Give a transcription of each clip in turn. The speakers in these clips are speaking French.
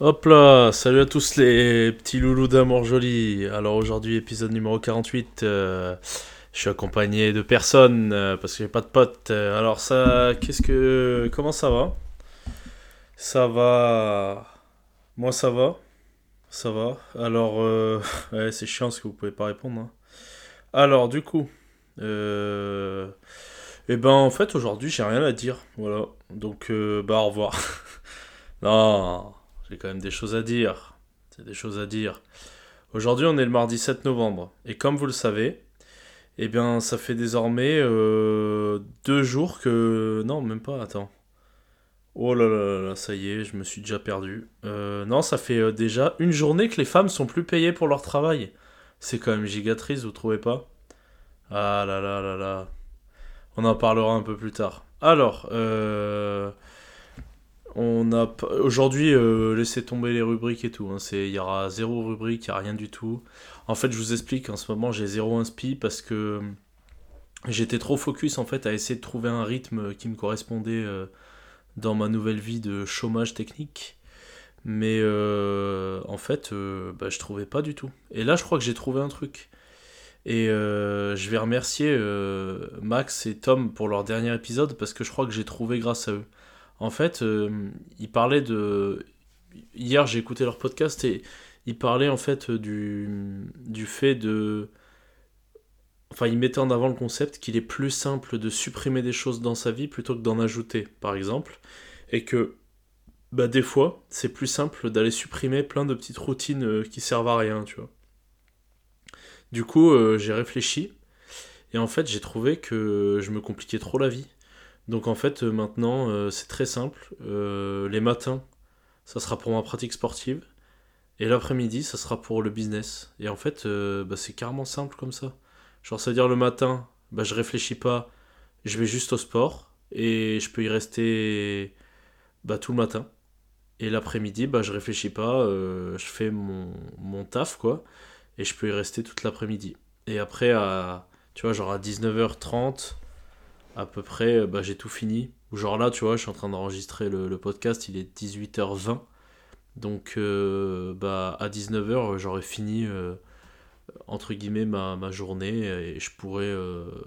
Hop là, salut à tous les petits loulous d'amour joli. Alors aujourd'hui, épisode numéro 48. euh, je suis accompagné de personne euh, parce que j'ai pas de potes. Euh, alors ça, qu'est-ce que, comment ça va? Ça va. Moi ça va, ça va. Alors ouais, c'est chiant parce que vous pouvez pas répondre. hein. Alors du coup, eh ben en fait aujourd'hui j'ai rien à dire. Voilà. Donc bah au revoir. non. J'ai quand même des choses à dire. Des choses à dire. Aujourd'hui, on est le mardi 7 novembre. Et comme vous le savez, eh bien, ça fait désormais euh, deux jours que... Non, même pas, attends. Oh là là là là, ça y est, je me suis déjà perdu. Euh, non, ça fait euh, déjà une journée que les femmes sont plus payées pour leur travail. C'est quand même gigatrice, vous trouvez pas? Ah là là là là. On en parlera un peu plus tard. Alors, euh... On a aujourd'hui euh, tomber les rubriques et tout. hein. C'est il y aura zéro rubrique, il y a rien du tout. En fait, je vous explique. En ce moment, j'ai zéro inspi parce que j'étais trop focus en fait à essayer de trouver un rythme qui me correspondait euh, dans ma nouvelle vie de chômage technique. Mais euh, en fait, euh, bah, je trouvais pas du tout. Et là, je crois que j'ai trouvé un truc. Et euh, je vais remercier euh, Max et Tom pour leur dernier épisode parce que je crois que j'ai trouvé grâce à eux. En fait, euh, ils parlaient de. Hier, j'ai écouté leur podcast et ils parlaient en fait du, fait de. Enfin, ils mettaient en avant le concept qu'il est plus simple de supprimer des choses dans sa vie plutôt que d'en ajouter, par exemple. Et que, bah, des fois, c'est plus simple d'aller supprimer plein de petites routines euh, qui servent à rien, tu vois. Du coup, euh, j'ai réfléchi et en fait, j'ai trouvé que je me compliquais trop la vie. Donc en fait, euh, maintenant, euh, c'est très simple. Euh, les matins, ça sera pour ma pratique sportive. Et l'après-midi, ça sera pour le business. Et en fait, bah, c'est carrément simple comme ça. Genre, c'est-à-dire le matin, bah, je réfléchis pas, je vais juste au sport. Et je peux y rester bah, tout le matin. Et l'après-midi, bah, je réfléchis pas, je fais mon, mon taf, quoi. Et je peux y rester toute l'après-midi. Et après, à, tu vois, genre à 19h30, à peu près, euh, bah, j'ai tout fini. Genre là, tu vois, je suis en train d'enregistrer le, podcast, il est 18h20. Donc, euh, bah, à 19h, j'aurai fini, euh, entre guillemets, ma, journée et je pourrais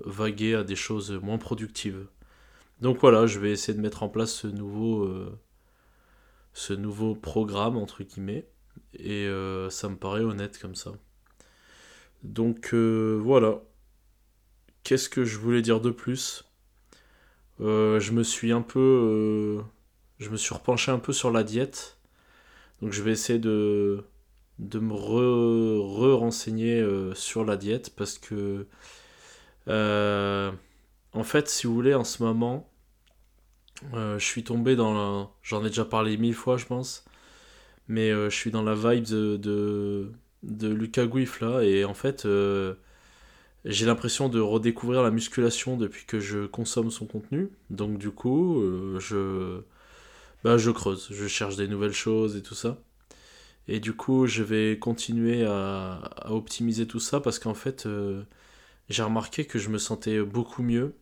vaguer à des choses moins productives. Donc voilà, je vais essayer de mettre en place ce nouveau, ce nouveau programme, entre guillemets. Et ça me paraît honnête comme ça. Donc voilà. Qu'est-ce que je voulais dire de plus? Euh, Je me suis un peu... euh, je me suis repenché un peu sur la diète. Donc je vais essayer de, de me re- re-renseigner euh, sur la diète parce que... en fait, si vous voulez, en ce moment, je suis tombé dans la... J'en ai déjà parlé mille fois, je pense. Mais je suis dans la vibe de, de, de Lucas Gouif, là. Et en fait, j'ai l'impression de redécouvrir la musculation depuis que je consomme son contenu. Donc du coup, euh, je... Bah, je creuse. Je cherche des nouvelles choses et tout ça. Et du coup, je vais continuer à, optimiser tout ça parce qu'en fait, euh, j'ai remarqué que je me sentais beaucoup mieux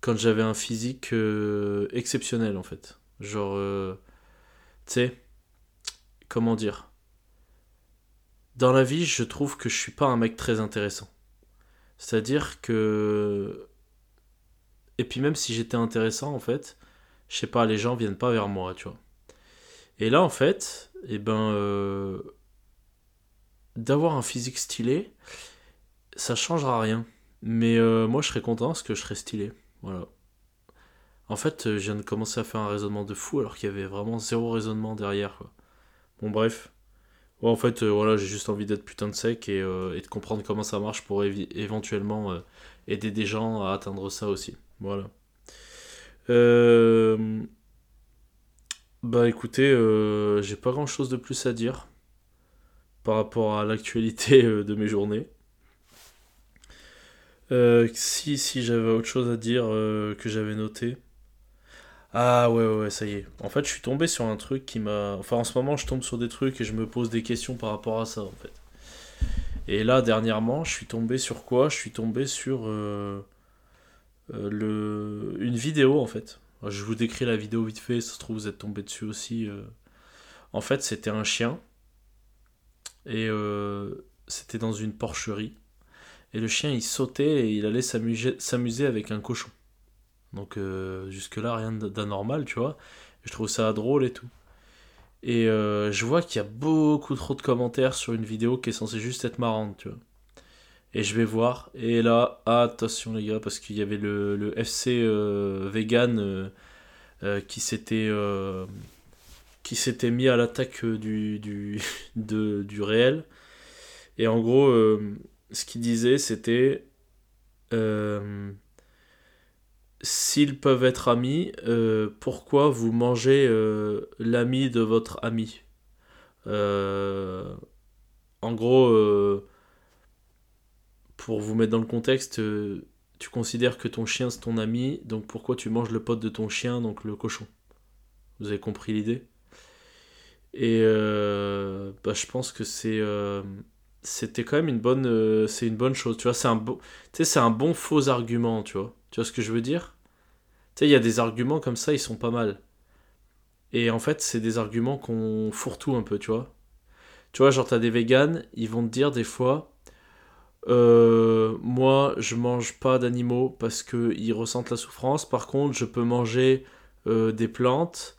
quand j'avais un physique euh, exceptionnel en fait. Genre, tu sais, comment dire? Dans la vie, je trouve que je suis pas un mec très intéressant. C'est-à-dire que. Et puis même si j'étais intéressant en fait, je sais pas, les gens viennent pas vers moi, tu vois. Et là en fait, eh ben. euh, D'avoir un physique stylé, ça changera rien. Mais euh, moi je serais content parce que je serais stylé. Voilà. En fait, euh, je viens de commencer à faire un raisonnement de fou alors qu'il y avait vraiment zéro raisonnement derrière. Quoi. Bon, bref. Ouais, en fait, euh, voilà, j'ai juste envie d'être putain de sec et, euh, de comprendre comment ça marche pour éventuellement euh, aider des gens à atteindre ça aussi. Voilà. Bah écoutez, j'ai pas grand chose de plus à dire par rapport à l'actualité de mes journées. Si, si j'avais autre chose à dire que j'avais noté. Ah ouais, ouais, ça y est. En fait, je suis tombé sur un truc qui m'a... Enfin, en ce moment, je tombe sur des trucs et je me pose des questions par rapport à ça, en fait. Et là, dernièrement, je suis tombé sur quoi? Je suis tombé sur euh, euh, le... une vidéo, en fait. Je vous décris la vidéo vite fait, ça se trouve, vous êtes tombé dessus aussi. euh. En fait, c'était un chien. Et c'était dans une porcherie. Et le chien, il sautait et il allait s'amuser avec un cochon. Donc euh, jusque-là, rien d'anormal, tu vois. Je trouve ça drôle et tout. Et euh, je vois qu'il y a beaucoup trop de commentaires sur une vidéo qui est censée juste être marrante, tu vois. Et je vais voir. Et là, attention les gars, parce qu'il y avait le, FC euh, vegan qui s'était qui s'était mis à l'attaque du, du, du réel. Et en gros, ce qu'il disait, c'était s'ils peuvent être amis, euh, pourquoi vous mangez euh, l'ami de votre ami? Euh, En gros, pour vous mettre dans le contexte, tu considères que ton chien c'est ton ami, donc pourquoi tu manges le pote de ton chien, donc le cochon? Vous avez compris l'idée? Et bah, je pense que c'est c'était quand même une bonne c'est une bonne chose tu vois c'est un bon c'est un bon faux argument tu vois tu vois ce que je veux dire? Tu sais, il y a des arguments comme ça, ils sont pas mal. Et en fait, c'est des arguments qu'on fourre-tout un peu, tu vois. Tu vois, genre, t'as des véganes, ils vont te dire des fois euh, Moi, je mange pas d'animaux parce qu'ils ressentent la souffrance. Par contre, je peux manger euh, des plantes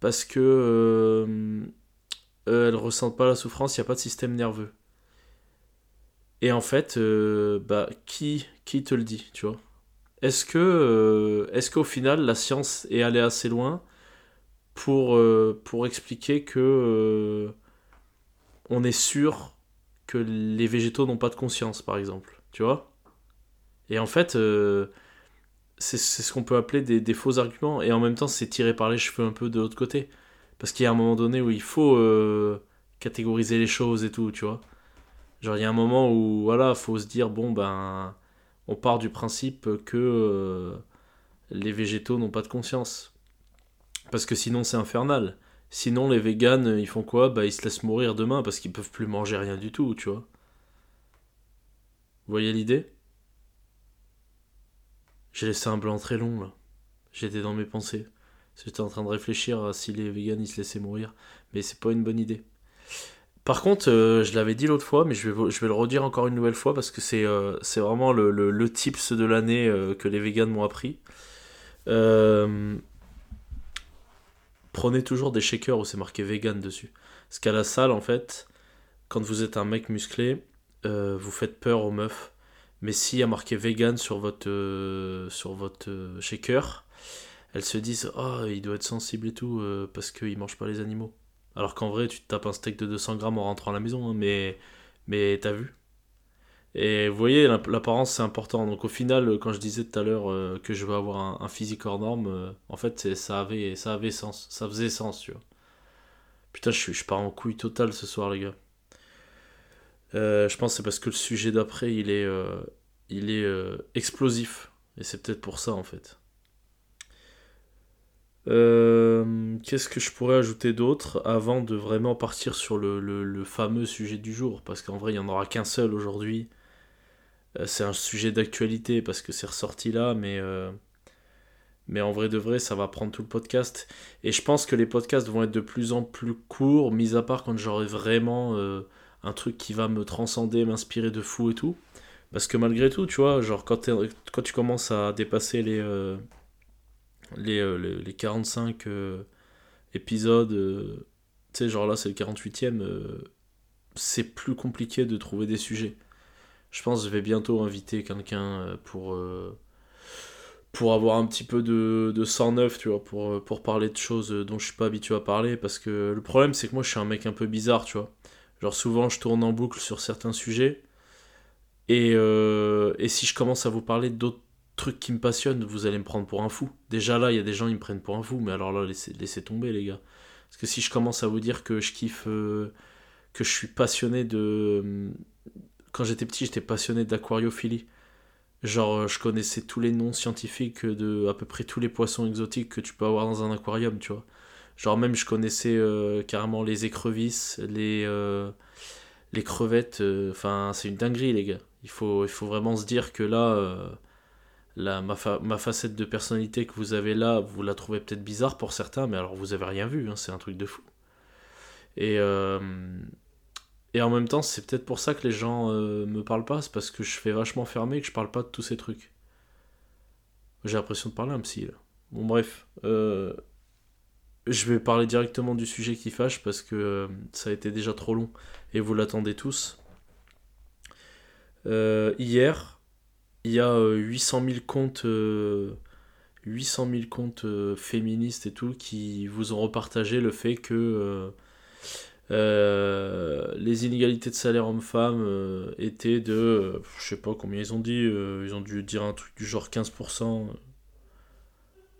parce que euh, elles ressentent pas la souffrance, il n'y a pas de système nerveux. Et en fait, bah, qui, qui te le dit, tu vois? Est-ce que euh, est-ce qu'au final la science est allée assez loin pour, euh, pour expliquer que euh, on est sûr que les végétaux n'ont pas de conscience par exemple tu vois? Et en fait c'est ce qu'on peut appeler des, des, faux arguments et en même temps c'est tiré par les cheveux un peu de l'autre côté. Parce qu'il y a un moment donné où il faut catégoriser les choses et tout tu vois? Genre il y a un moment où voilà faut se dire bon ben on part du principe que euh, les végétaux n'ont pas de conscience. Parce que sinon c'est infernal. Sinon les véganes, ils font quoi? Bah ils se laissent mourir demain parce qu'ils peuvent plus manger rien du tout, tu vois. Vous voyez l'idée? J'ai laissé un blanc très long là. J'étais dans mes pensées. J'étais en train de réfléchir à si les véganes ils se laissaient mourir. Mais c'est pas une bonne idée. Par contre, euh, je l'avais dit l'autre fois, mais je vais, le redire encore une nouvelle fois parce que c'est euh, vraiment le, le, tips de l'année euh, que les vegans m'ont appris. prenez toujours des shakers où c'est marqué vegan dessus. Parce qu'à la salle, en fait, quand vous êtes un mec musclé, vous faites peur aux meufs. Mais s'il y a marqué vegan sur votre, sur votre shaker, elles se disent Oh, il doit être sensible et tout parce qu'il mange pas les animaux. Alors qu'en vrai, tu te tapes un steak de 200 grammes en rentrant à la maison, hein, mais, mais t'as vu. Et vous voyez, l'apparence c'est important. Donc au final, quand je disais tout à l'heure euh, que je veux avoir un, physique hors norme, euh, en fait ça avait, ça avait sens, ça faisait sens, tu vois. Putain, je, je pars en couille totale ce soir, les gars. Euh, je pense que c'est parce que le sujet d'après, il est, il est explosif. Et c'est peut-être pour ça, en fait. Euh, qu'est-ce que je pourrais ajouter d'autre avant de vraiment partir sur le, fameux sujet du jour? Parce qu'en vrai, il n'y en aura qu'un seul aujourd'hui. Euh, c'est un sujet d'actualité parce que c'est ressorti là, mais, euh, mais en vrai de vrai, ça va prendre tout le podcast. Et je pense que les podcasts vont être de plus en plus courts, mis à part quand j'aurai vraiment un truc qui va me transcender, m'inspirer de fou et tout. Parce que malgré tout, tu vois, genre quand tu commences à dépasser les euh, les, 45 euh, épisodes, euh, tu sais, genre là c'est le 48ème, c'est plus compliqué de trouver des sujets. Je pense que je vais bientôt inviter quelqu'un pour, pour avoir un petit peu de, de 109, tu vois, pour, pour parler de choses dont je suis pas habitué à parler. Parce que le problème, c'est que moi, je suis un mec un peu bizarre, tu vois. Genre, souvent, je tourne en boucle sur certains sujets. Et, et si je commence à vous parler d'autres truc qui me passionne, vous allez me prendre pour un fou. Déjà là, il y a des gens qui me prennent pour un fou, mais alors là, laissez, laissez tomber les gars. Parce que si je commence à vous dire que je kiffe, euh, que je suis passionné de... Euh, quand j'étais petit, j'étais passionné d'aquariophilie. Genre, euh, je connaissais tous les noms scientifiques de à peu près tous les poissons exotiques que tu peux avoir dans un aquarium, tu vois. Genre, même je connaissais carrément les écrevisses, les, les crevettes. Enfin, c'est une dinguerie, les gars. Il faut, il faut vraiment se dire que là la, ma, facette de personnalité que vous avez là, vous la trouvez peut-être bizarre pour certains, mais alors vous avez rien vu, hein, c'est un truc de fou. Et, euh, et en même temps, c'est peut-être pour ça que les gens euh, me parlent pas, c'est parce que je fais vachement fermé et que je parle pas de tous ces trucs. J'ai l'impression de parler un psy là. Bon, bref. Euh, je vais parler directement du sujet qui fâche parce que ça a été déjà trop long et vous l'attendez tous. hier, il y a 800 000 comptes 800 000 comptes euh, féministes et tout qui vous ont repartagé le fait que euh, euh, les inégalités de salaire homme-femme étaient de, je sais pas combien ils ont dit, ils ont dû dire un truc du genre 15%.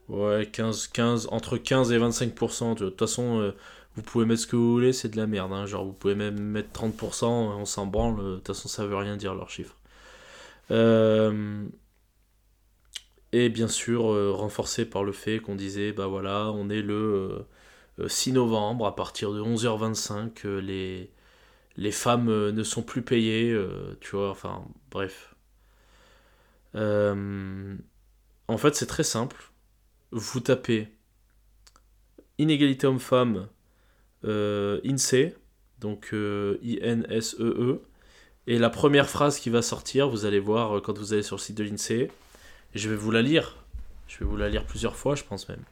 Ouais, 15, 15, entre 15 et 25%. De toute façon, vous pouvez mettre ce que vous voulez, c'est de la merde. Hein. Genre, vous pouvez même mettre 30%, on s'en branle. De toute façon, ça veut rien dire, leurs chiffres. Euh, et bien sûr, euh, renforcé par le fait qu'on disait, bah voilà, on est le 6 euh, euh, novembre, à partir de 11h25, les, les femmes ne sont plus payées, tu vois, enfin, bref. en fait, c'est très simple. Vous tapez inégalité homme-femme, INSEE, donc I-N-S-E-E, -E, et la première phrase qui va sortir, vous allez voir quand vous allez sur le site de l'INSEE, je vais vous la lire. Je vais vous la lire plusieurs fois, je pense même.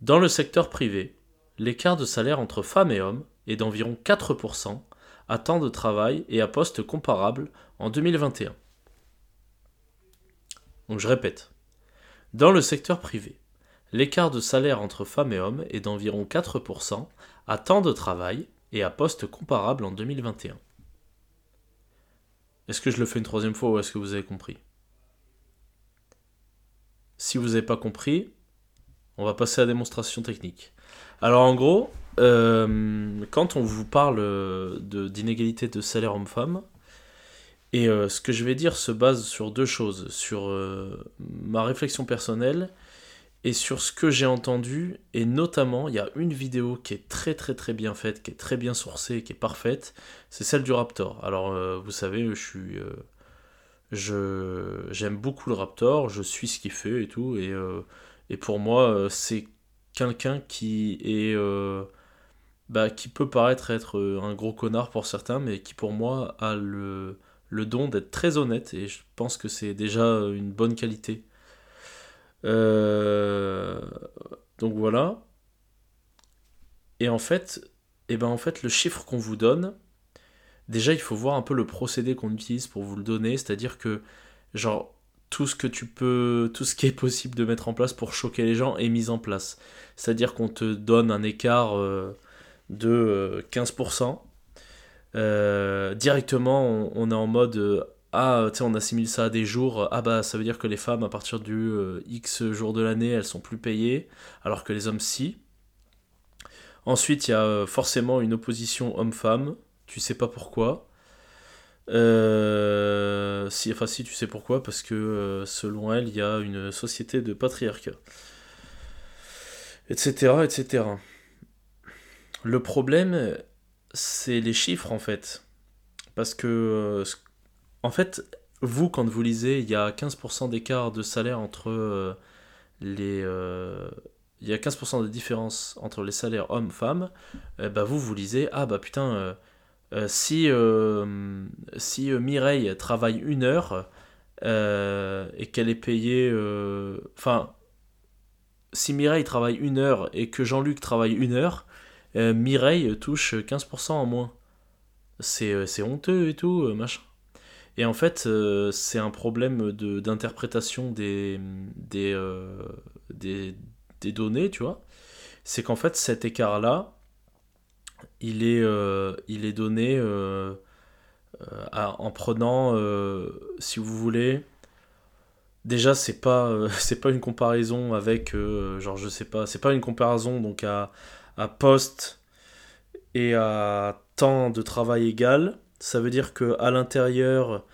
Dans le secteur privé, l'écart de salaire entre femmes et hommes est d'environ 4% à temps de travail et à poste comparable en 2021. Donc je répète. Dans le secteur privé, l'écart de salaire entre femmes et hommes est d'environ 4% à temps de travail et à poste comparable en 2021. Est-ce que je le fais une troisième fois ou est-ce que vous avez compris? Si vous n'avez pas compris, on va passer à la démonstration technique. Alors en gros, euh, quand on vous parle euh, d'inégalité de, salaire homme-femme, et euh, ce que je vais dire se base sur deux choses, sur ma réflexion personnelle et sur ce que j'ai entendu, et notamment il y a une vidéo qui est très très très bien faite, qui est très bien sourcée, qui est parfaite, c'est celle du Raptor. Alors vous savez, je suis je, j'aime beaucoup le Raptor, je suis ce qu'il fait et tout. Et, euh, et pour moi, euh, c'est quelqu'un qui est. Euh, bah, qui peut paraître être un gros connard pour certains, mais qui pour moi a le, le don d'être très honnête. Et je pense que c'est déjà une bonne qualité. Donc voilà. Et en fait, et ben en fait, le chiffre qu'on vous donne, déjà il faut voir un peu le procédé qu'on utilise pour vous le donner, c'est-à-dire que genre tout ce que tu peux, tout ce qui est possible de mettre en place pour choquer les gens est mis en place. C'est-à-dire qu'on te donne un écart euh, de 15%. Euh, euh, directement, on, est en mode ah, tu sais, on assimile ça à des jours. Ah bah, ça veut dire que les femmes, à partir du X jours de l'année, elles sont plus payées, alors que les hommes, si. Ensuite, il y a forcément une opposition homme-femme tu sais pas pourquoi. Euh, si, enfin si, tu sais pourquoi, parce que euh, selon elle, il y a une société de patriarcat. Etc. etc. Le problème, c'est les chiffres en fait. Parce que, euh, en fait, vous, quand vous lisez, il y a 15% d'écart de salaire entre les. il y a 15% de différence entre les salaires hommes-femmes. bah vous, vous lisez, ah bah putain euh, si, euh, si euh, Mireille travaille une heure et qu'elle est payée. Enfin, si Mireille travaille une heure et que Jean-Luc travaille une heure, Mireille touche 15% en moins. C'est honteux et tout, machin. Et en fait, c'est un problème d'interprétation des, des, des, des, données, tu vois. C'est qu'en fait, cet écart-là, il est, euh, il est donné euh, euh, en prenant, si vous voulez, déjà c'est pas pas une comparaison avec genre je sais pas c'est pas une comparaison donc à, à poste et à temps de travail égal ça veut dire que à l'intérieur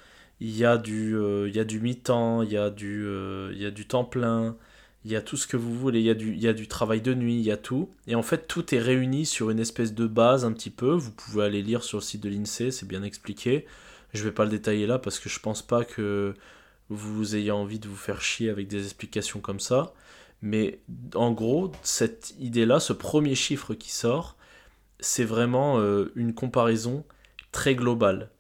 il y a du il y a du mi-temps il y a du il y a du temps plein il y a tout ce que vous voulez, il y, a du, il y a du travail de nuit, il y a tout. Et en fait, tout est réuni sur une espèce de base un petit peu. Vous pouvez aller lire sur le site de l'INSEE, c'est bien expliqué. Je vais pas le détailler là parce que je pense pas que vous ayez envie de vous faire chier avec des explications comme ça. Mais en gros, cette idée-là, ce premier chiffre qui sort, c'est vraiment euh, une comparaison très globale.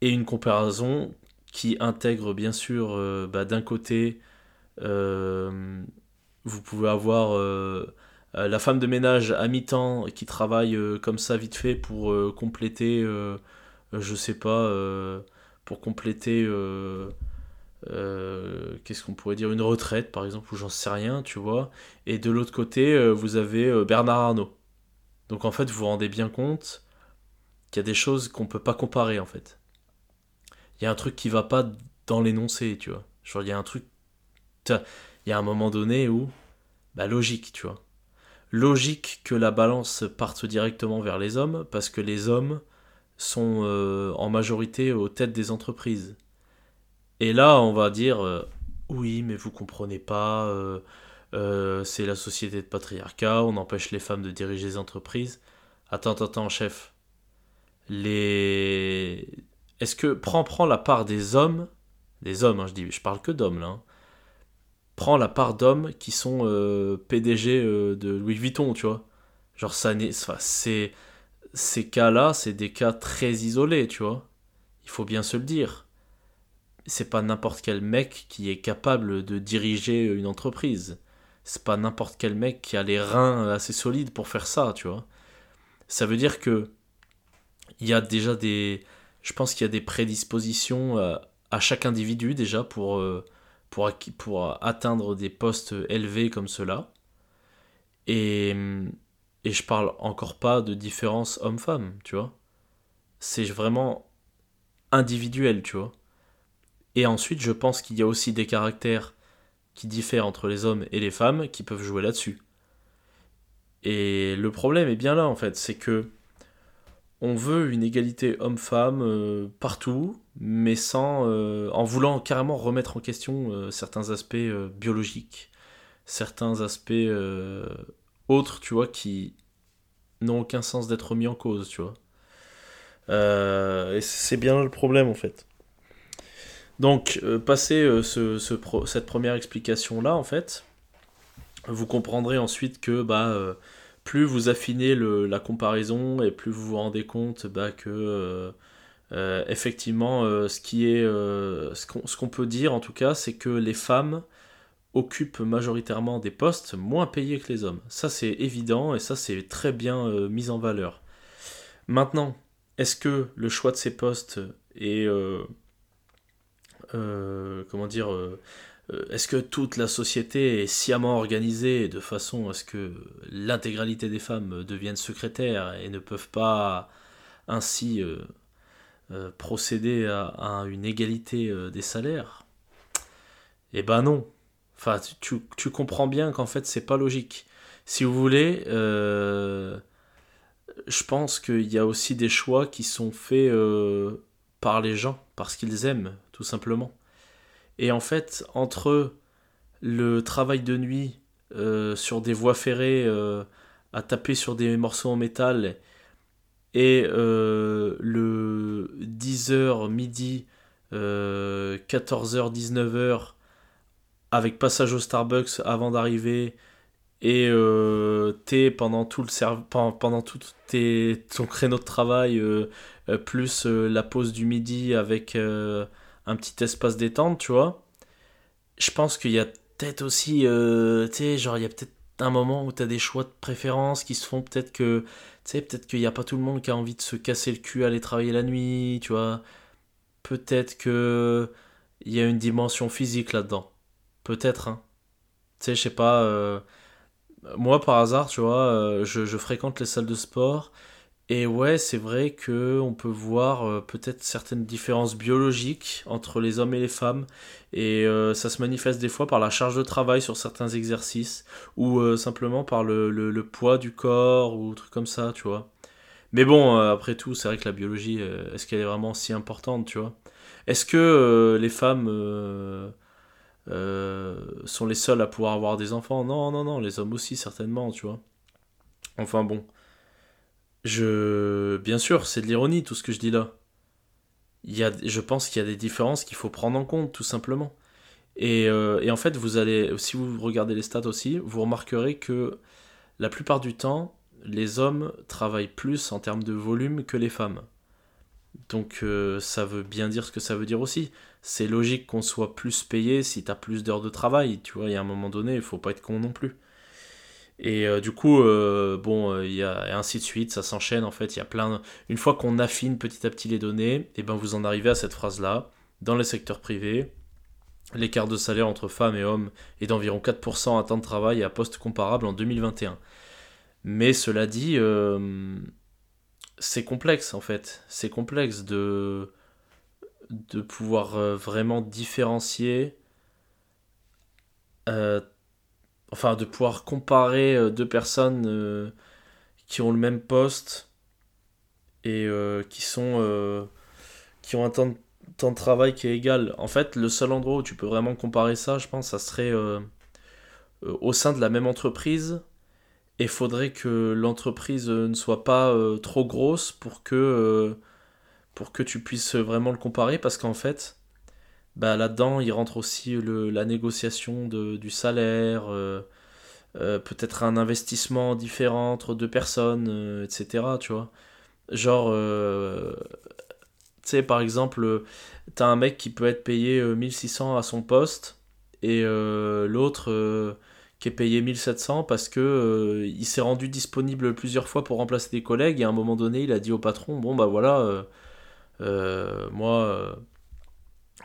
Et une comparaison qui intègre bien sûr euh, bah, d'un côté, euh, vous pouvez avoir la femme de ménage à mi-temps qui travaille comme ça vite fait pour compléter, je sais pas, pour compléter euh, qu'est-ce qu'on pourrait dire une retraite par exemple ou j'en sais rien tu vois et de l'autre côté euh, vous avez euh, Bernard Arnault donc en fait vous vous rendez bien compte qu'il y a des choses qu'on peut pas comparer en fait il y a un truc qui va pas dans l'énoncé tu vois genre il y a un truc il y a un moment donné où bah logique tu vois logique que la balance parte directement vers les hommes parce que les hommes sont en majorité aux têtes des entreprises et là, on va dire euh, oui, mais vous comprenez pas, euh, euh, c'est la société de patriarcat, on empêche les femmes de diriger les entreprises. Attends, attends, chef. Les. Est-ce que. Prends, prends la part des hommes. Des hommes, hein, je dis, je parle que d'hommes là. Hein. Prends la part d'hommes qui sont PDG de Louis Vuitton, tu vois. Genre, ça c'est. Ces cas-là, c'est des cas très isolés, tu vois. Il faut bien se le dire c'est pas n'importe quel mec qui est capable de diriger une entreprise. C'est pas n'importe quel mec qui a les reins assez solides pour faire ça, tu vois. Ça veut dire que il y a déjà des je pense qu'il y a des prédispositions euh, à chaque individu déjà pour euh, pour, pour atteindre des postes élevés comme cela. Et, et je parle encore pas de différence homme-femme, tu vois. C'est vraiment individuel, tu vois. Et ensuite, je pense qu'il y a aussi des caractères qui diffèrent entre les hommes et les femmes qui peuvent jouer là-dessus. Et le problème est bien là en fait, c'est que on veut une égalité homme-femme euh, partout, mais sans euh, en voulant carrément remettre en question euh, certains aspects biologiques, certains aspects autres, tu vois, qui n'ont aucun sens d'être mis en cause, tu vois. et c'est bien le problème en fait. Donc, passé ce, cette première explication-là, en fait, vous comprendrez ensuite que bah, plus vous affinez la comparaison et plus vous vous rendez compte que effectivement, ce qu'on peut dire en tout cas, c'est que les femmes occupent majoritairement des postes moins payés que les hommes. Ça c'est évident et ça c'est très bien mis en valeur. Maintenant, est-ce que le choix de ces postes est euh, comment dire, euh, euh, est-ce que toute la société est sciemment organisée de façon à ce que l'intégralité des femmes deviennent secrétaires et ne peuvent pas ainsi procéder à, une égalité des salaires? Eh ben non. Enfin, tu, tu comprends bien qu'en fait, c'est pas logique. Si vous voulez, je pense qu'il y a aussi des choix qui sont faits par les gens, parce qu'ils aiment, tout simplement. Et en fait, entre le travail de nuit euh, sur des voies ferrées, euh, à taper sur des morceaux en métal, et euh, le 10h, midi, 14h, 19h, avec passage au Starbucks avant d'arriver, et t'es pendant tout le pendant tout ton créneau de travail plus la pause du midi avec un petit espace détente, tu vois. Je pense qu'il y a peut-être aussi, tu sais, genre il y a peut-être un moment où tu as des choix de préférence qui se font peut-être que, tu sais, peut-être qu'il n'y a pas tout le monde qui a envie de se casser le cul aller travailler la nuit, tu vois. Peut-être que il y a une dimension physique là-dedans. Peut-être, hein. Tu sais, je sais pas. moi, par hasard, tu vois, je, je, fréquente les salles de sport et ouais, c'est vrai que on peut voir euh, peut-être certaines différences biologiques entre les hommes et les femmes, et euh, ça se manifeste des fois par la charge de travail sur certains exercices, ou euh, simplement par le, le, poids du corps, ou trucs comme ça, tu vois. Mais bon, après tout, c'est vrai que la biologie, est-ce qu'elle est vraiment si importante, tu vois? Est-ce que les femmes sont les seules à pouvoir avoir des enfants? Non, non, non, les hommes aussi, certainement, tu vois. Enfin bon. Je, bien sûr, c'est de l'ironie tout ce que je dis là. Je pense qu'il y a des différences qu'il faut prendre en compte tout simplement. Et, euh, et, en fait, vous allez, si vous regardez les stats aussi, vous remarquerez que la plupart du temps, les hommes travaillent plus en termes de volume que les femmes. Donc euh, ça veut bien dire ce que ça veut dire aussi. C'est logique qu'on soit plus payé si tu as plus d'heures de travail. Tu vois, il y a un moment donné, il faut pas être con non plus. Et euh, du coup, euh, bon, il y a ainsi de suite, ça s'enchaîne en fait. Il y a plein. Une fois qu'on affine petit à petit les données, et eh ben vous en arrivez à cette phrase-là. Dans le secteur privé, l'écart de salaire entre femmes et hommes est d'environ 4% à temps de travail et à poste comparable en 2021. Mais cela dit, c'est complexe en fait. C'est complexe de, de pouvoir euh, vraiment différencier, euh, enfin de pouvoir comparer euh, deux personnes qui ont le même poste et qui sont qui ont un temps de, travail qui est égal. En fait, le seul endroit où tu peux vraiment comparer ça, je pense, ça serait au sein de la même entreprise et faudrait que l'entreprise euh, ne soit pas euh, trop grosse pour que, euh, pour que tu puisses vraiment le comparer parce qu'en fait bah, là-dedans il rentre aussi le, la négociation de, du salaire peut-être un investissement différent entre deux personnes etc tu vois. Genre tu sais par exemple t'as un mec qui peut être payé 1600 à son poste et l'autre qui est payé 1700 parce que euh, il s'est rendu disponible plusieurs fois pour remplacer des collègues et à un moment donné il a dit au patron bon bah voilà euh, euh, moi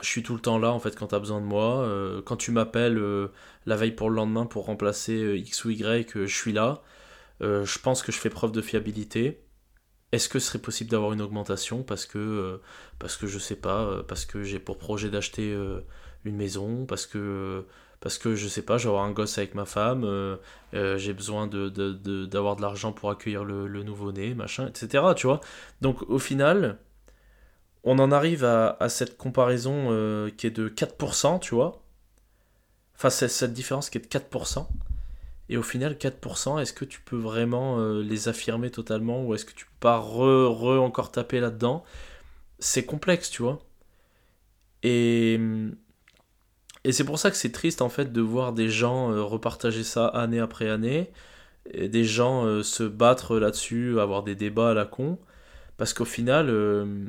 je suis tout le temps là en fait quand tu as besoin de moi. Quand tu m'appelles la veille pour le lendemain pour remplacer X ou Y je suis là. Je pense que je fais preuve de fiabilité. Est-ce que ce serait possible d'avoir une augmentation parce que parce que je sais pas parce que j'ai pour projet d'acheter une maison parce que parce que je sais pas, j'ai un gosse avec ma femme, euh, euh, j'ai besoin d'avoir de, de, l'argent pour accueillir le nouveau-né, machin, etc. Tu vois. Donc au final, on en arrive à, cette comparaison euh, qui est de 4%, tu vois Enfin, c'est cette différence qui est de 4%. Et au final, 4%, est-ce que tu peux vraiment les affirmer totalement ou est-ce que tu peux pas re, re encore taper là-dedans? C'est complexe, tu vois. Et et c'est pour ça que c'est triste en fait de voir des gens euh, repartager ça année après année, et des gens euh, se battre là-dessus, avoir des débats à la con, parce qu'au final, euh,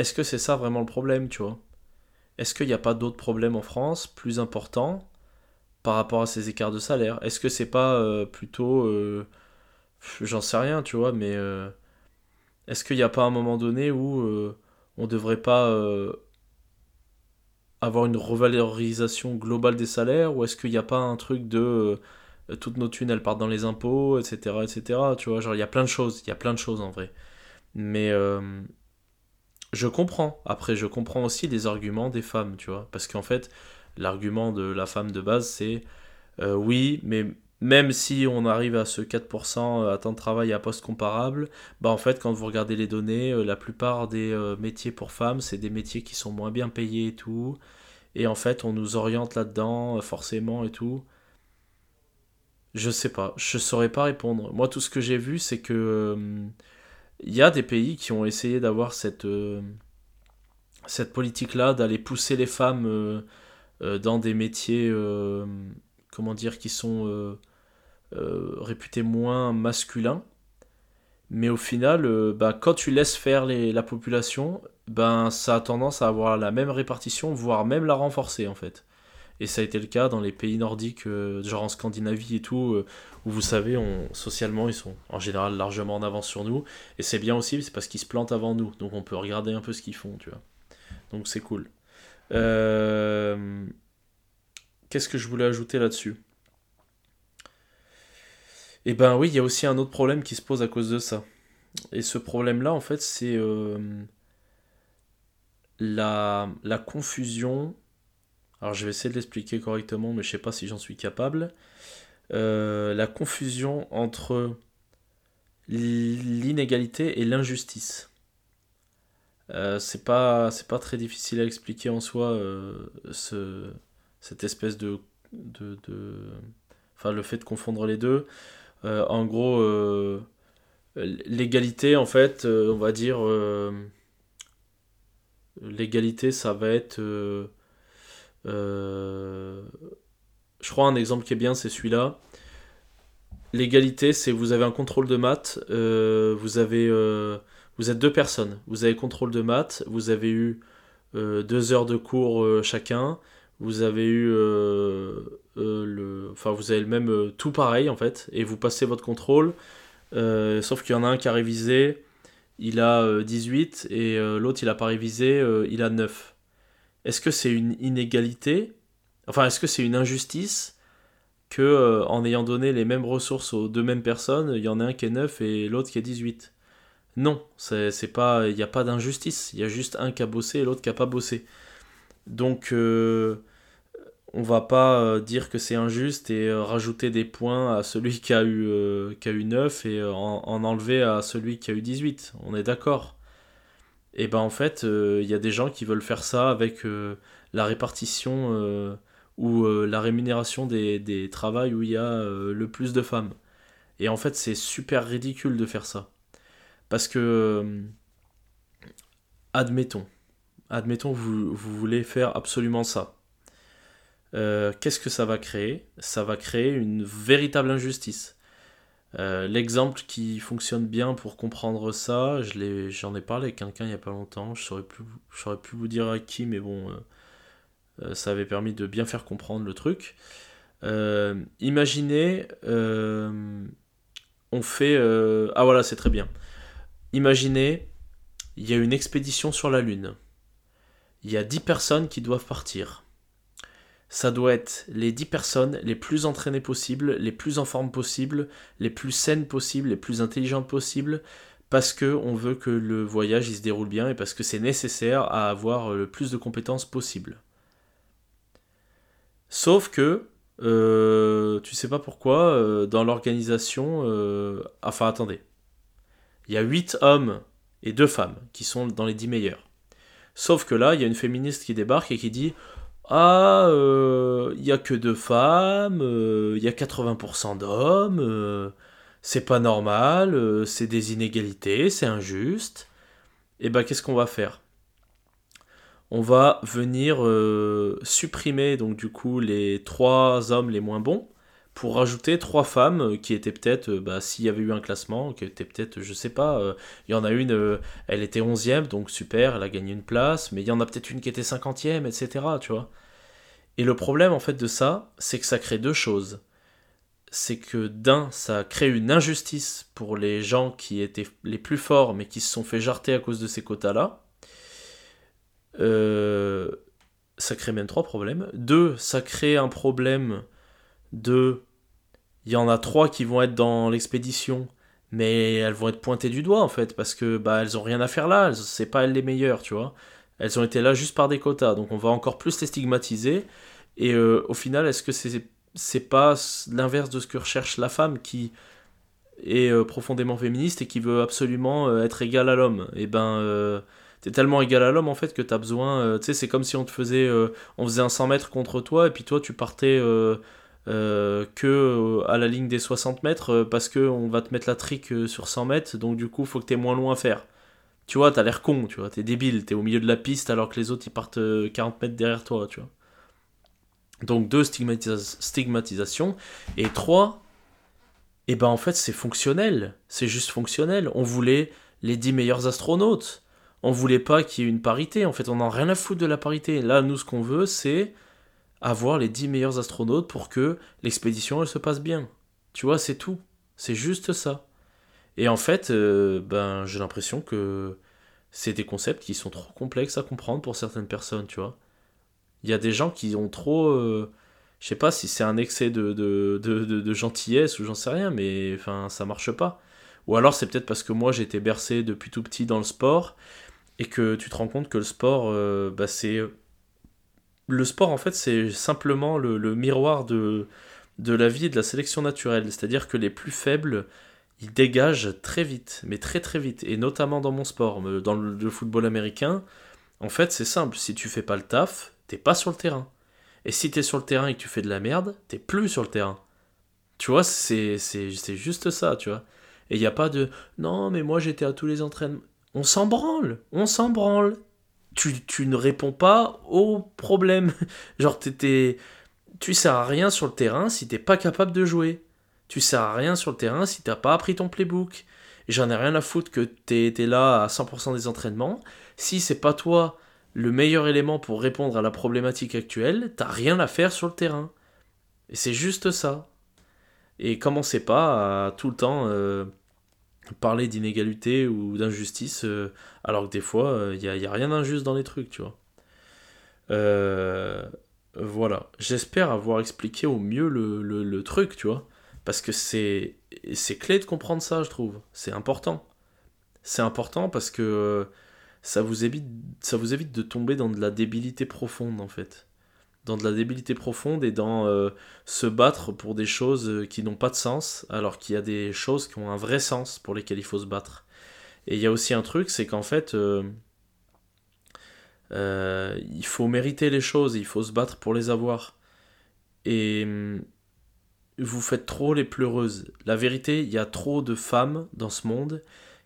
est-ce que c'est ça vraiment le problème, tu vois? Est-ce qu'il n'y a pas d'autres problèmes en France plus importants par rapport à ces écarts de salaire? Est-ce que c'est pas plutôt, j'en sais rien, tu vois, mais est-ce qu'il n'y a pas un moment donné où on devrait pas avoir une revalorisation globale des salaires? Ou est-ce qu'il n'y a pas un truc de euh, toutes nos thunes elles partent dans les impôts, etc. etc. Tu vois, genre il y a plein de choses, il y a plein de choses en vrai. Mais euh, je comprends. Après, je comprends aussi les arguments des femmes, tu vois. Parce qu'en fait, l'argument de la femme de base, c'est euh, oui, mais même si on arrive à ce 4% à temps de travail à poste comparable, bah en fait, quand vous regardez les données, euh, la plupart des euh, métiers pour femmes, c'est des métiers qui sont moins bien payés et tout. Et en fait, on nous oriente là-dedans, euh, forcément et tout. Je sais pas, je saurais pas répondre. Moi, tout ce que j'ai vu, c'est que il y a des pays qui ont essayé d'avoir cette, cette politique-là, d'aller pousser les femmes dans des métiers, comment dire, qui sont euh, réputé moins masculin. Mais au final, euh, bah, quand tu laisses faire la population, ben, ça a tendance à avoir la même répartition, voire même la renforcer en fait. Et ça a été le cas dans les pays nordiques, euh, genre en Scandinavie et tout, où vous savez, socialement, ils sont en général largement en avance sur nous. Et c'est bien aussi, c'est parce qu'ils se plantent avant nous. Donc on peut regarder un peu ce qu'ils font, tu vois. Donc c'est cool. Qu'est-ce que je voulais ajouter là-dessus? Eh ben oui, il y a aussi un autre problème qui se pose à cause de ça. Et ce problème-là, en fait, c'est euh, la confusion. Alors je vais essayer de l'expliquer correctement, mais je sais pas si j'en suis capable. Euh, la confusion entre l'inégalité et l'injustice. Euh, c'est pas c'est pas très difficile à expliquer en soi ce, cette espèce de, de, de, enfin le fait de confondre les deux euh, en gros, euh, l'égalité, en fait, euh, on va dire, l'égalité, ça va être... je crois un exemple qui est bien, c'est celui-là. L'égalité, c'est vous avez un contrôle de maths, euh, vous avez, euh, vous êtes deux personnes, vous avez contrôle de maths, vous avez eu euh, deux heures de cours chacun, vous avez eu le, enfin vous avez le même tout pareil en fait, et vous passez votre contrôle, sauf qu'il y en a un qui a révisé, il a 18 et l'autre il a pas révisé, il a 9. Est-ce que c'est une inégalité Enfin, est-ce que c'est une injustice que euh, en ayant donné les mêmes ressources aux deux mêmes personnes, il y en a un qui est 9 et l'autre qui est 18 Non, c'est pas, il n'y a pas d'injustice. Il y a juste un qui a bossé et l'autre qui n'a pas bossé. Donc, euh, on va pas euh, dire que c'est injuste et rajouter des points à celui qui a eu, qui a eu 9 et en, enlever à celui qui a eu 18. On est d'accord. Et ben en fait, il y a des gens qui veulent faire ça avec la répartition ou euh, la rémunération des, des travails où il y a euh, le plus de femmes. Et en fait, c'est super ridicule de faire ça. Parce que, euh, admettons, admettons, vous, vous voulez faire absolument ça. Qu'est-ce que ça va créer? Ça va créer une véritable injustice. L'exemple qui fonctionne bien pour comprendre ça, j'en ai, parlé avec quelqu'un il n'y a pas longtemps, je plus, saurais plus vous dire à qui, mais bon, euh, ça avait permis de bien faire comprendre le truc. Euh, imaginez, euh, on fait... ah voilà, c'est très bien. Imaginez, il y a une expédition sur la Lune. Il y a 10 personnes qui doivent partir. Ça doit être les 10 personnes les plus entraînées possibles, les plus en forme possibles, les plus saines possibles, les plus intelligentes possibles, parce que on veut que le voyage il se déroule bien et parce que c'est nécessaire à avoir le plus de compétences possible. Sauf que, euh, tu sais pas pourquoi, euh, dans l'organisation. Euh, enfin, attendez. Il y a 8 hommes et 2 femmes qui sont dans les 10 meilleurs. Sauf que là, il y a une féministe qui débarque et qui dit Ah, il y a que 2 femmes, il y a 80% d'hommes, c'est pas normal, c'est des inégalités, c'est injuste. Et ben, qu'est-ce qu'on va faire? On va venir euh, supprimer donc du coup les trois hommes les moins bons pour rajouter trois femmes euh, qui étaient peut-être, euh, bah, s'il y avait eu un classement, qui étaient peut-être, je sais pas, il y en a une, elle était 11e, donc super, elle a gagné une place, mais il y en a peut-être une qui était 50e, etc., tu vois. Et le problème en fait de ça, c'est que ça crée deux choses. C'est que d'un, ça crée une injustice pour les gens qui étaient les plus forts, mais qui se sont fait jarter à cause de ces quotas-là euh, ça crée même trois problèmes. Deux, ça crée un problème de. Il y en a trois qui vont être dans l'expédition, mais elles vont être pointées du doigt en fait, parce que bah elles ont rien à faire là, c'est pas elles les meilleures, tu vois. Elles ont été là juste par des quotas, donc on va encore plus les stigmatiser. Et euh, au final, est-ce que c'est c'est pas l'inverse de ce que recherche la femme qui est euh, profondément féministe et qui veut absolument être égale à l'homme? Et eh ben t'es tellement égal à l'homme en fait que t'as besoin. Euh, tu sais, c'est comme si on te faisait, euh, on faisait un 100 mètres contre toi et puis toi tu partais euh, que à la ligne des 60 mètres parce que on va te mettre la trique sur 100 mètres, donc du coup faut que t'aies moins loin à faire. Tu vois, t'as l'air con, tu vois, t'es débile, t'es au milieu de la piste alors que les autres ils partent 40 mètres derrière toi, tu vois. Donc deux stigmatisation et trois et eh ben en fait c'est fonctionnel, c'est juste fonctionnel. On voulait les 10 meilleurs astronautes on voulait pas qu'il y ait une parité. En fait, on n'a rien à foutre de la parité. Là, nous, ce qu'on veut, c'est avoir les 10 meilleurs astronautes pour que l'expédition, se passe bien. Tu vois, c'est tout. C'est juste ça. Et en fait, euh, ben, j'ai l'impression que c'est des concepts qui sont trop complexes à comprendre pour certaines personnes, tu vois. Il y a des gens qui ont trop... Euh, je sais pas si c'est un excès de, de, de gentillesse ou j'en sais rien, mais enfin, ça marche pas. Ou alors c'est peut-être parce que moi j'ai été bercé depuis tout petit dans le sport et que tu te rends compte que le sport, euh, bah, c'est. Le sport, en fait, c'est simplement le, miroir de, de la vie et de la sélection naturelle. C'est-à-dire que les plus faibles, ils dégagent très vite, mais très très vite. Et notamment dans mon sport, dans le, football américain, en fait, c'est simple. Si tu fais pas le taf, t'es pas sur le terrain. Et si t'es sur le terrain et que tu fais de la merde, t'es plus sur le terrain. Tu vois, c'est juste ça, tu vois. Et il n'y a pas de non, mais moi j'étais à tous les entraînements. On s'en branle, on s'en branle. Tu, tu, ne réponds pas au problème. Genre, t'étais, tu sers à rien sur le terrain si t'es pas capable de jouer. Tu sers à rien sur le terrain si t'as pas appris ton playbook. J'en ai rien à foutre que t'es là à 100% des entraînements. Si c'est pas toi le meilleur élément pour répondre à la problématique actuelle, t'as rien à faire sur le terrain. Et c'est juste ça. Et commencez pas à tout le temps euh, parler d'inégalité ou d'injustice, euh, alors que des fois, il n'y a, rien d'injuste dans les trucs, tu vois. voilà. J'espère avoir expliqué au mieux le, le, truc, tu vois. Parce que c'est clé de comprendre ça, je trouve. C'est important. C'est important parce que ça vous, évite, ça vous évite de tomber dans de la débilité profonde, en fait. Dans de la débilité profonde et dans euh, se battre pour des choses qui n'ont pas de sens, alors qu'il y a des choses qui ont un vrai sens pour lesquelles il faut se battre. Et il y a aussi un truc, c'est qu'en fait, euh, euh, il faut mériter les choses, il faut se battre pour les avoir. Et vous faites trop les pleureuses. La vérité, il y a trop de femmes dans ce monde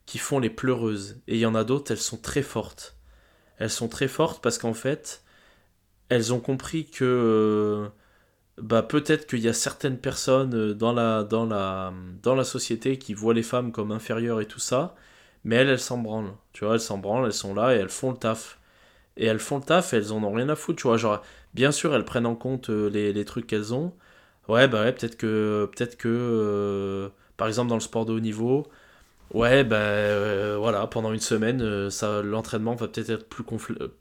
qui font les pleureuses. Et il y en a d'autres, elles sont très fortes. Elles sont très fortes parce qu'en fait, elles ont compris que euh, bah, peut-être qu'il y a certaines personnes euh, dans la, dans, la, dans la société qui voient les femmes comme inférieures et tout ça, mais elles, elles s'en branlent. Tu vois, elles s'en branlent, elles sont là et elles font le taf. Et elles font le taf, elles en ont rien à foutre, tu vois. Genre, bien sûr, elles prennent en compte euh, les, les trucs qu'elles ont, Ouais, bah ouais, peut-être que, peut-être que par exemple, dans le sport de haut niveau, ouais, bah euh, voilà, pendant une semaine, euh, ça, l'entraînement va peut-être être plus,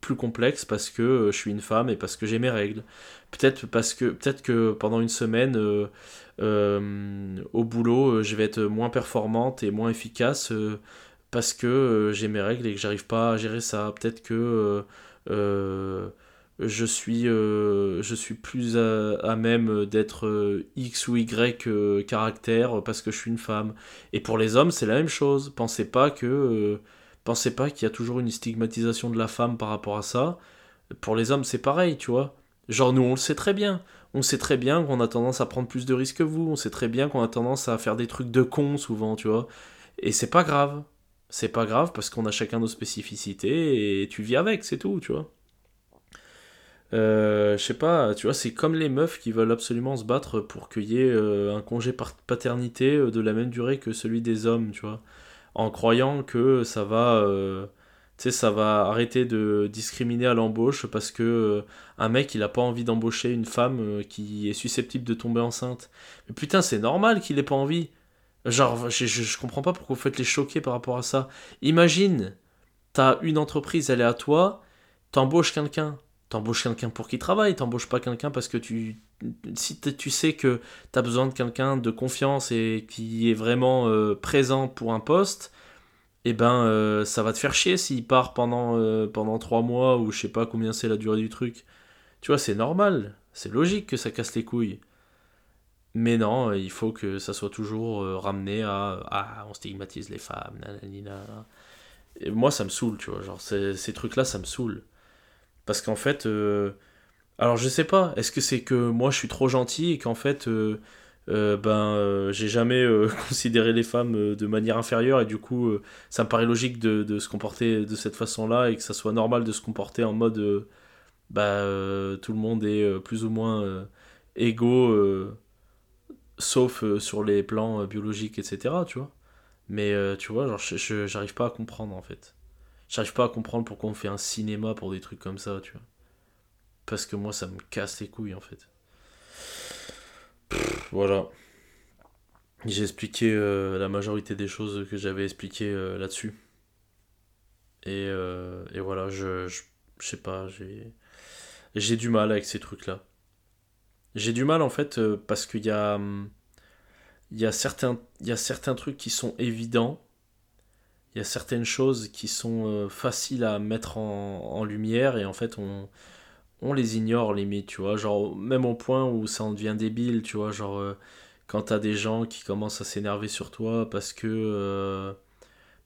plus complexe parce que je suis une femme et parce que j'ai mes règles. Peut-être parce que, peut-être que pendant une semaine, au boulot, je vais être moins performante et moins efficace parce que j'ai mes règles et que j'arrive pas à gérer ça. Peut-être que je suis, euh, je suis plus à, même d'être euh, X ou Y euh, caractère parce que je suis une femme. Et pour les hommes, c'est la même chose. Pensez pas que, pensez pas qu'il y a toujours une stigmatisation de la femme par rapport à ça. Pour les hommes, c'est pareil, tu vois. Genre nous, on le sait très bien. On sait très bien qu'on a tendance à prendre plus de risques que vous. On sait très bien qu'on a tendance à faire des trucs de con souvent, tu vois. Et c'est pas grave. C'est pas grave parce qu'on a chacun nos spécificités et tu vis avec, c'est tout, tu vois. Euh, je sais pas, tu vois, c'est comme les meufs qui veulent absolument se battre pour qu'il y ait euh, un congé paternité euh, de la même durée que celui des hommes, tu vois. En croyant que ça va, tu sais, ça va arrêter de discriminer à l'embauche parce que un mec, il a pas envie d'embaucher une femme qui est susceptible de tomber enceinte. Mais putain, c'est normal qu'il ait pas envie. Genre, je, je, je comprends pas pourquoi vous faites les choquer par rapport à ça. Imagine, t'as une entreprise, elle est à toi, t'embauches quelqu'un T'embauches quelqu'un pour qui travaille, t'embauches pas quelqu'un parce que tu. Si tu sais que tu as besoin de quelqu'un de confiance et qui est vraiment euh, présent pour un poste, eh ben euh, ça va te faire chier s'il part pendant, euh, pendant 3 mois ou je sais pas combien c'est la durée du truc. Tu vois, c'est normal, c'est logique que ça casse les couilles. Mais non, il faut que ça soit toujours ramené à Ah, on stigmatise les femmes, nanana. Et moi, ça me saoule, tu vois. Genre, ces trucs-là, ça me saoule. Parce qu'en fait, euh, alors je sais pas, est-ce que c'est que moi je suis trop gentil et qu'en fait, euh, euh, ben, j'ai jamais considéré les femmes de manière inférieure et du coup, ça me paraît logique de, se comporter de cette façon-là et que ça soit normal de se comporter en mode, bah, tout le monde est plus ou moins égaux, sauf sur les plans biologiques, etc. Tu vois. Mais tu vois, genre, j'arrive pas à comprendre en fait. J'arrive pas à comprendre pourquoi on fait un cinéma pour des trucs comme ça, tu vois. Parce que moi, ça me casse les couilles, en fait. voilà. J'ai expliqué euh, la majorité des choses que j'avais expliquées euh, là-dessus. Et, euh, et, voilà, je, je, sais pas, j'ai, j'ai du mal avec ces trucs-là. J'ai du mal, en fait, parce qu'il y a, il y, y a certains trucs qui sont évidents il y a certaines choses qui sont euh, faciles à mettre en, lumière et en fait on, on les ignore limite, tu vois, genre même au point où ça en devient débile, tu vois, genre euh, quand t'as des gens qui commencent à s'énerver sur toi parce que euh,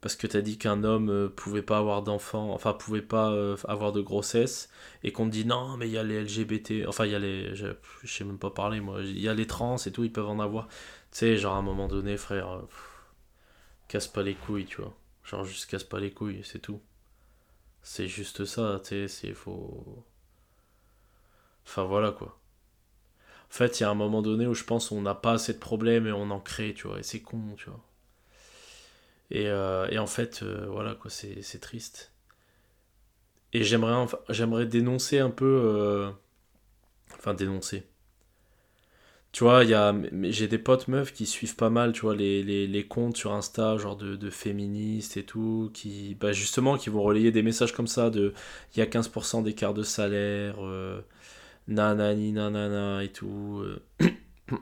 parce que t'as dit qu'un homme pouvait pas avoir d'enfants, enfin pouvait pas avoir de grossesse et qu'on te dit non mais il y a les LGBT, enfin il y a les, je, sais même pas parler moi, il y a les trans et tout, ils peuvent en avoir, tu sais, genre à un moment donné frère, casse pas les couilles, tu vois. Genre, juste casse pas les couilles, c'est tout. C'est juste ça, tu sais, c'est faux. Enfin, voilà quoi. En fait, il y a un moment donné où je pense on n'a pas assez de problèmes et on en crée, tu vois, et c'est con, tu vois. Et, euh, en fait, euh, voilà, quoi, c'est triste. Et j'aimerais j'aimerais dénoncer un peu. Euh, enfin, dénoncer. Tu vois, j'ai des potes meufs qui suivent pas mal, tu vois, les, les, les comptes sur Insta, genre de, de, féministes et tout, qui, bah justement, qui vont relayer des messages comme ça de il y a 15% d'écart de salaire, euh, nanani nanana et tout. Euh.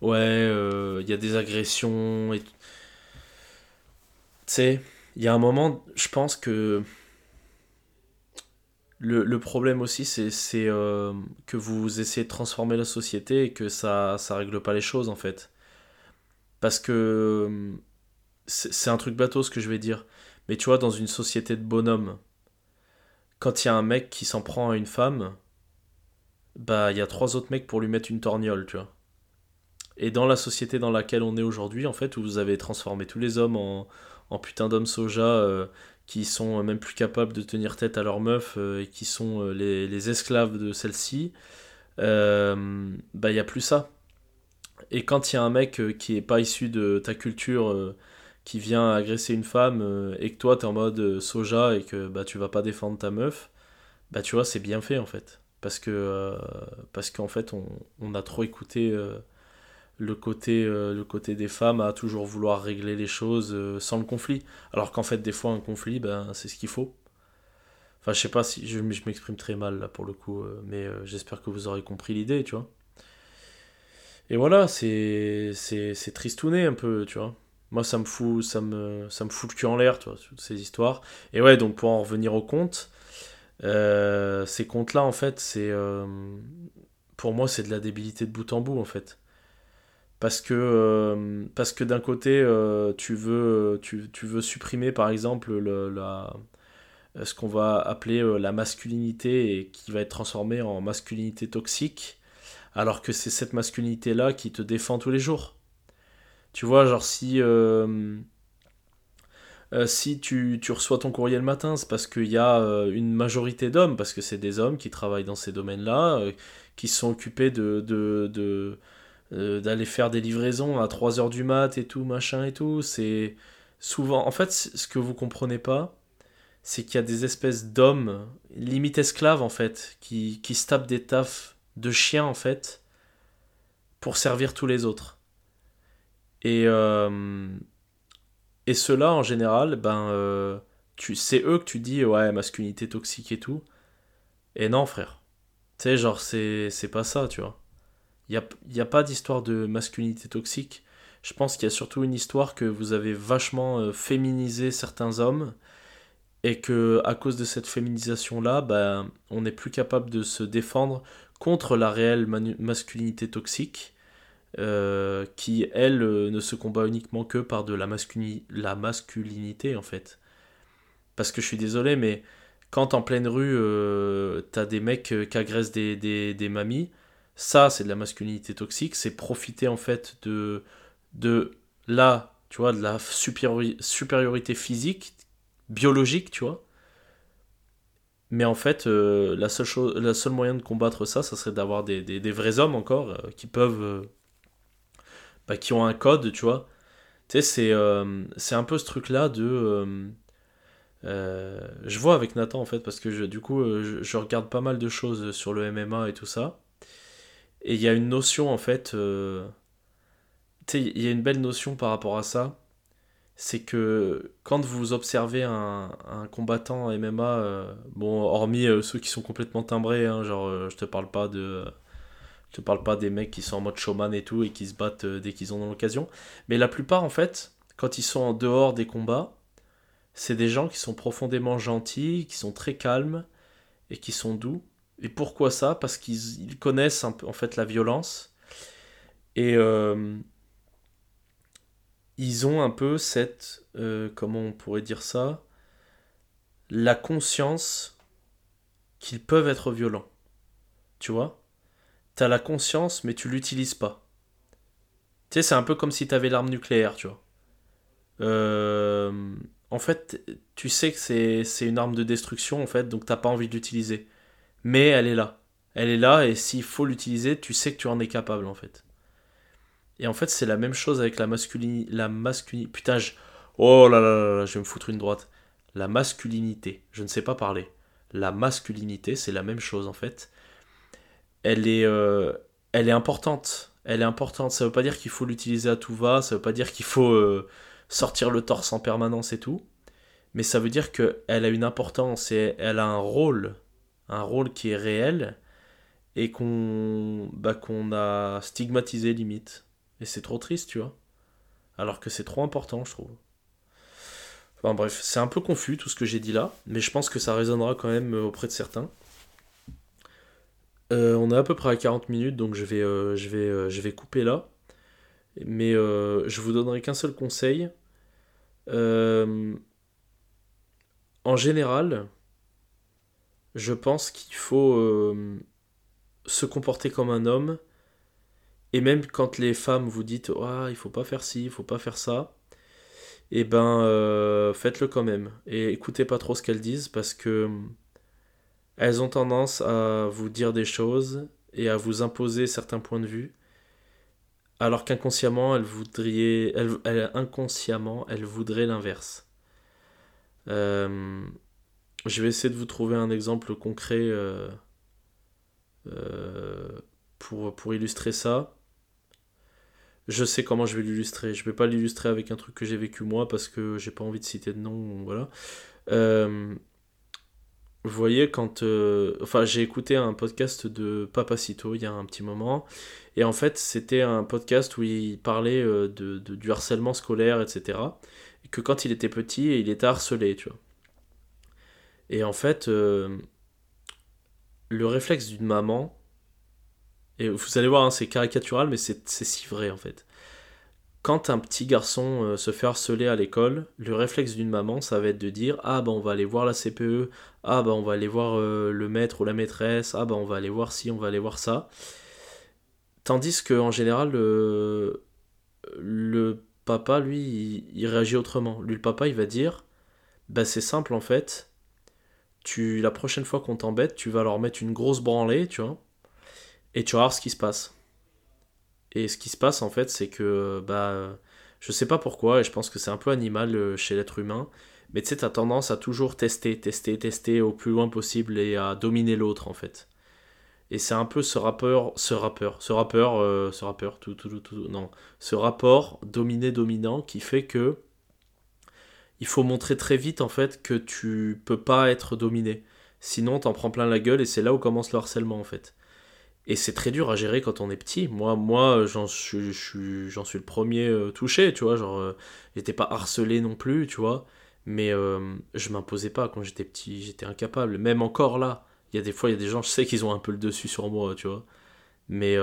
ouais, euh, il y a des agressions et Tu sais, il y a un moment, je pense que le, problème aussi, c'est euh, que vous essayez de transformer la société et que ça ça règle pas les choses, en fait. Parce que c'est un truc bateau ce que je vais dire. Mais tu vois, dans une société de bonhommes, quand il y a un mec qui s'en prend à une femme, bah il y a trois autres mecs pour lui mettre une torgnole, tu vois. Et dans la société dans laquelle on est aujourd'hui, en fait, où vous avez transformé tous les hommes en, en putain d'hommes soja euh, qui sont même plus capables de tenir tête à leur meuf euh, et qui sont euh, les, esclaves de celle-ci, euh, bah il n'y a plus ça. Et quand il y a un mec qui est pas issu de ta culture, qui vient agresser une femme, et que toi tu es en mode soja et que bah tu vas pas défendre ta meuf, bah tu vois c'est bien fait en fait. Parce que qu'en fait on, on, a trop écouté le côté, euh, le côté des femmes à toujours vouloir régler les choses euh, sans le conflit. Alors qu'en fait, des fois, un conflit, ben, c'est ce qu'il faut. Enfin, je sais pas si je, je m'exprime très mal là pour le coup, euh, mais j'espère que vous aurez compris l'idée, tu vois. Et voilà, c'est, c'est, c'est tristouné un peu, tu vois. Moi, ça me fout, ça me, ça me fout le cul en l'air, tu vois, toutes ces histoires. Et ouais, donc pour en revenir aux contes, ces contes-là, en fait, c'est. pour moi, c'est de la débilité de bout en bout, en fait parce que, euh, parce que d'un côté, euh, tu, veux, tu, veux supprimer par exemple le, la, ce qu'on va appeler euh, la masculinité et qui va être transformée en masculinité toxique, alors que c'est cette masculinité-là qui te défend tous les jours. Tu vois, genre si, si tu, tu, reçois ton courrier le matin, c'est parce qu'il y a une majorité d'hommes, parce que c'est des hommes qui travaillent dans ces domaines-là, qui sont occupés de, de euh, d'aller faire des livraisons à 3h du mat et tout, machin et tout. C'est souvent. En fait, ce que vous comprenez pas, c'est qu'il y a des espèces d'hommes, limite esclaves en fait, qui, qui se tapent des tafs de chiens en fait, pour servir tous les autres. Et, euh, et ceux-là, en général, ben, euh, tu, c'est eux que tu dis, ouais, masculinité toxique et tout. Et non, frère. Tu sais, genre, c'est, c'est pas ça, tu vois. Il n'y a, pas d'histoire de masculinité toxique. Je pense qu'il y a surtout une histoire que vous avez vachement euh, féminisé certains hommes et que à cause de cette féminisation là, ben, on n'est plus capable de se défendre contre la réelle masculinité toxique. Euh, qui elle euh, ne se combat uniquement que par de la, la masculinité en fait. Parce que je suis désolé, mais quand en pleine rue, t'as des mecs qui agressent des, des mamies, ça, c'est de la masculinité toxique, c'est profiter en fait de, de la, tu vois, de la supériorité physique, biologique, tu vois. Mais en fait, euh, la, seule chose, la seule moyen de combattre ça, ça serait d'avoir des, des, vrais hommes encore euh, qui peuvent. Euh, bah, qui ont un code, tu vois. Tu sais, c'est, c'est un peu ce truc-là de. je vois avec Nathan en fait, parce que du coup, je, regarde pas mal de choses sur le MMA et tout ça. Et il y a une notion en fait, euh, tu sais, il y a une belle notion par rapport à ça. C'est que quand vous observez un, combattant MMA, euh, bon, hormis euh, ceux qui sont complètement timbrés, hein, genre je te parle pas de. je te parle pas des mecs qui sont en mode showman et tout et qui se battent dès qu'ils ont l'occasion. Mais la plupart, en fait, quand ils sont en dehors des combats, c'est des gens qui sont profondément gentils, qui sont très calmes et qui sont doux. Et pourquoi ça? Parce qu'ils connaissent un peu, en fait la violence. Et euh, ils ont un peu cette, euh, comment on pourrait dire ça, la conscience qu'ils peuvent être violents. Tu vois? T'as la conscience, mais tu l'utilises pas. Tu sais, c'est un peu comme si t'avais l'arme nucléaire, tu vois. Euh, en fait, tu sais que c'est une arme de destruction, en fait, donc t'as pas envie de l'utiliser mais elle est là. Elle est là et s'il faut l'utiliser, tu sais que tu en es capable en fait. Et en fait, c'est la même chose avec la masculinité. La. Putain, je... oh là, là là je vais me foutre une droite. La masculinité. Je ne sais pas parler. La masculinité, c'est la même chose en fait. Elle est, euh, elle est importante. Elle est importante. Ça veut pas dire qu'il faut l'utiliser à tout va. Ça veut pas dire qu'il faut euh, sortir le torse en permanence et tout. Mais ça veut dire qu'elle a une importance et elle a un rôle. Un rôle qui est réel et qu'on bah, qu'on a stigmatisé limite. Et c'est trop triste, tu vois. Alors que c'est trop important, je trouve. Enfin bref, c'est un peu confus tout ce que j'ai dit là, mais je pense que ça résonnera quand même euh, auprès de certains. Euh, on est à peu près à 40 minutes, donc je vais, euh, je vais couper là. Mais je vous donnerai qu'un seul conseil. en général, je pense qu'il faut se comporter comme un homme et même quand les femmes vous dites ah il faut pas faire ci, il faut pas faire ça, et eh ben euh, faites-le quand même. Et écoutez pas trop ce qu'elles disent parce que elles ont tendance à vous dire des choses et à vous imposer certains points de vue, alors qu'inconsciemment elles voudraient, elles, inconsciemment elles voudraient l'inverse. Euh, je vais essayer de vous trouver un exemple concret euh, pour, pour illustrer ça je sais comment je vais l'illustrer. Je vais pas l'illustrer avec un truc que j'ai vécu moi parce que j'ai pas envie de citer de nom. Voilà. Euh, vous voyez, quand. Euh, enfin, j'ai écouté un podcast de Papacito il y a un petit moment. Et en fait, c'était un podcast où il parlait euh, de, du harcèlement scolaire, etc. Et que quand il était petit, il était harcelé, tu vois. Et en fait, le réflexe d'une maman, et vous allez voir, hein, c'est caricatural, mais c'est si vrai en fait. Quand un petit garçon euh, se fait harceler à l'école, le réflexe d'une maman, ça va être de dire Ah bah on va aller voir la CPE, ah bah on va aller voir euh, le maître ou la maîtresse, ah bah on va aller voir ci, on va aller voir ça. Tandis qu'en général, le, papa, lui, il, il, réagit autrement. Lui, le papa, il va dire Bah c'est simple en fait, tu, la prochaine fois qu'on t'embête, tu vas leur mettre une grosse branlée, tu vois et tu vas voir ce qui se passe. Et ce qui se passe en fait, c'est que bah je sais pas pourquoi, et je pense que c'est un peu animal euh, chez l'être humain, mais tu sais, t'as tendance à toujours tester, tester, tester au plus loin possible et à dominer l'autre en fait. Et c'est un peu ce rappeur, ce rappeur, ce rappeur, euh, ce rappeur, tout, tout, tout, tout, non, ce rapport dominé-dominant qui fait que il faut montrer très vite en fait que tu peux pas être dominé. Sinon, t'en prends plein la gueule et c'est là où commence le harcèlement en fait. Et c'est très dur à gérer quand on est petit. Moi, moi j'en suis, suis le premier euh, touché, tu vois. Genre, euh, j'étais pas harcelé non plus, tu vois. Mais euh, je m'imposais pas quand j'étais petit, j'étais incapable. Même encore là, il y a des fois, il y a des gens, je sais qu'ils ont un peu le dessus sur moi, tu vois. Mais,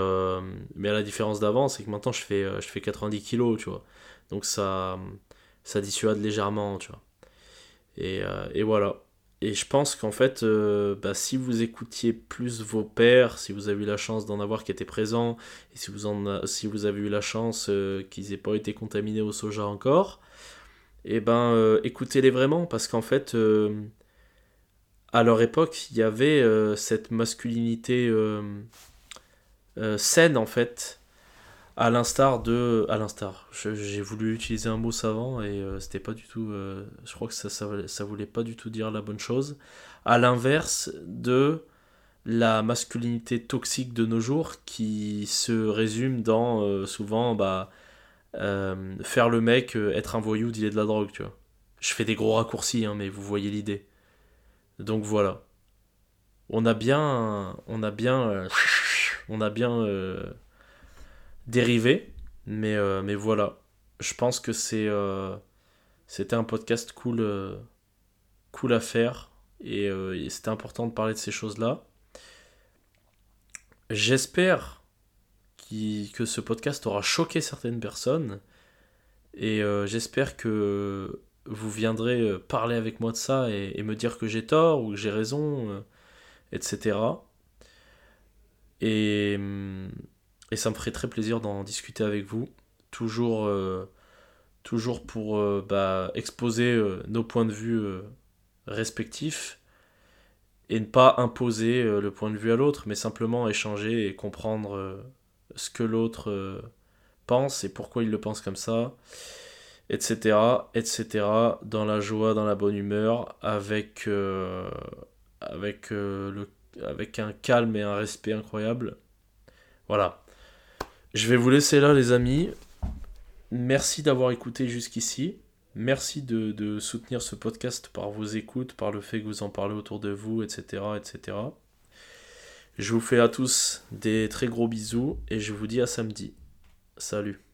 mais à la différence d'avant, c'est que maintenant, je fais, je fais 90 kilos, tu vois. Donc ça, ça dissuade légèrement, tu vois. Et, et voilà. Et je pense qu'en fait, euh, bah, si vous écoutiez plus vos pères, si vous avez eu la chance d'en avoir qui étaient présents, et si vous, en si vous avez eu la chance euh, qu'ils n'aient pas été contaminés au soja encore, et eh ben euh, écoutez-les vraiment, parce qu'en fait, à leur époque, il y avait cette masculinité saine, en fait, à l'instar de à l'instar. J'ai voulu utiliser un mot savant et euh, c'était pas du tout euh, je crois que ça, ça, voulait pas du tout dire la bonne chose. À l'inverse de la masculinité toxique de nos jours qui se résume dans euh, souvent bah faire le mec être un voyou dealer de la drogue tu vois. Je fais des gros raccourcis hein, mais vous voyez l'idée. Donc voilà. On a bien on a bien on a bien dérivé. Mais, euh, mais voilà. Je pense que c'est euh, c'était un podcast cool, euh, cool à faire. Et, c'était important de parler de ces choses-là. J'espère que ce podcast aura choqué certaines personnes. Et j'espère que vous viendrez parler avec moi de ça et, et me dire que j'ai tort ou que j'ai raison, etc. Et et ça me ferait très plaisir d'en discuter avec vous. Toujours, euh, toujours pour euh, bah, exposer euh, nos points de vue respectifs. et ne pas imposer le point de vue à l'autre, mais simplement échanger et comprendre ce que l'autre pense et pourquoi il le pense comme ça, etc., etc., dans la joie, dans la bonne humeur, avec, avec, le, avec un calme et un respect incroyable. Voilà. Je vais vous laisser là, les amis. Merci d'avoir écouté jusqu'ici. Merci de, soutenir ce podcast par vos écoutes, par le fait que vous en parlez autour de vous, etc., etc. Je vous fais à tous des très gros bisous et je vous dis à samedi. Salut.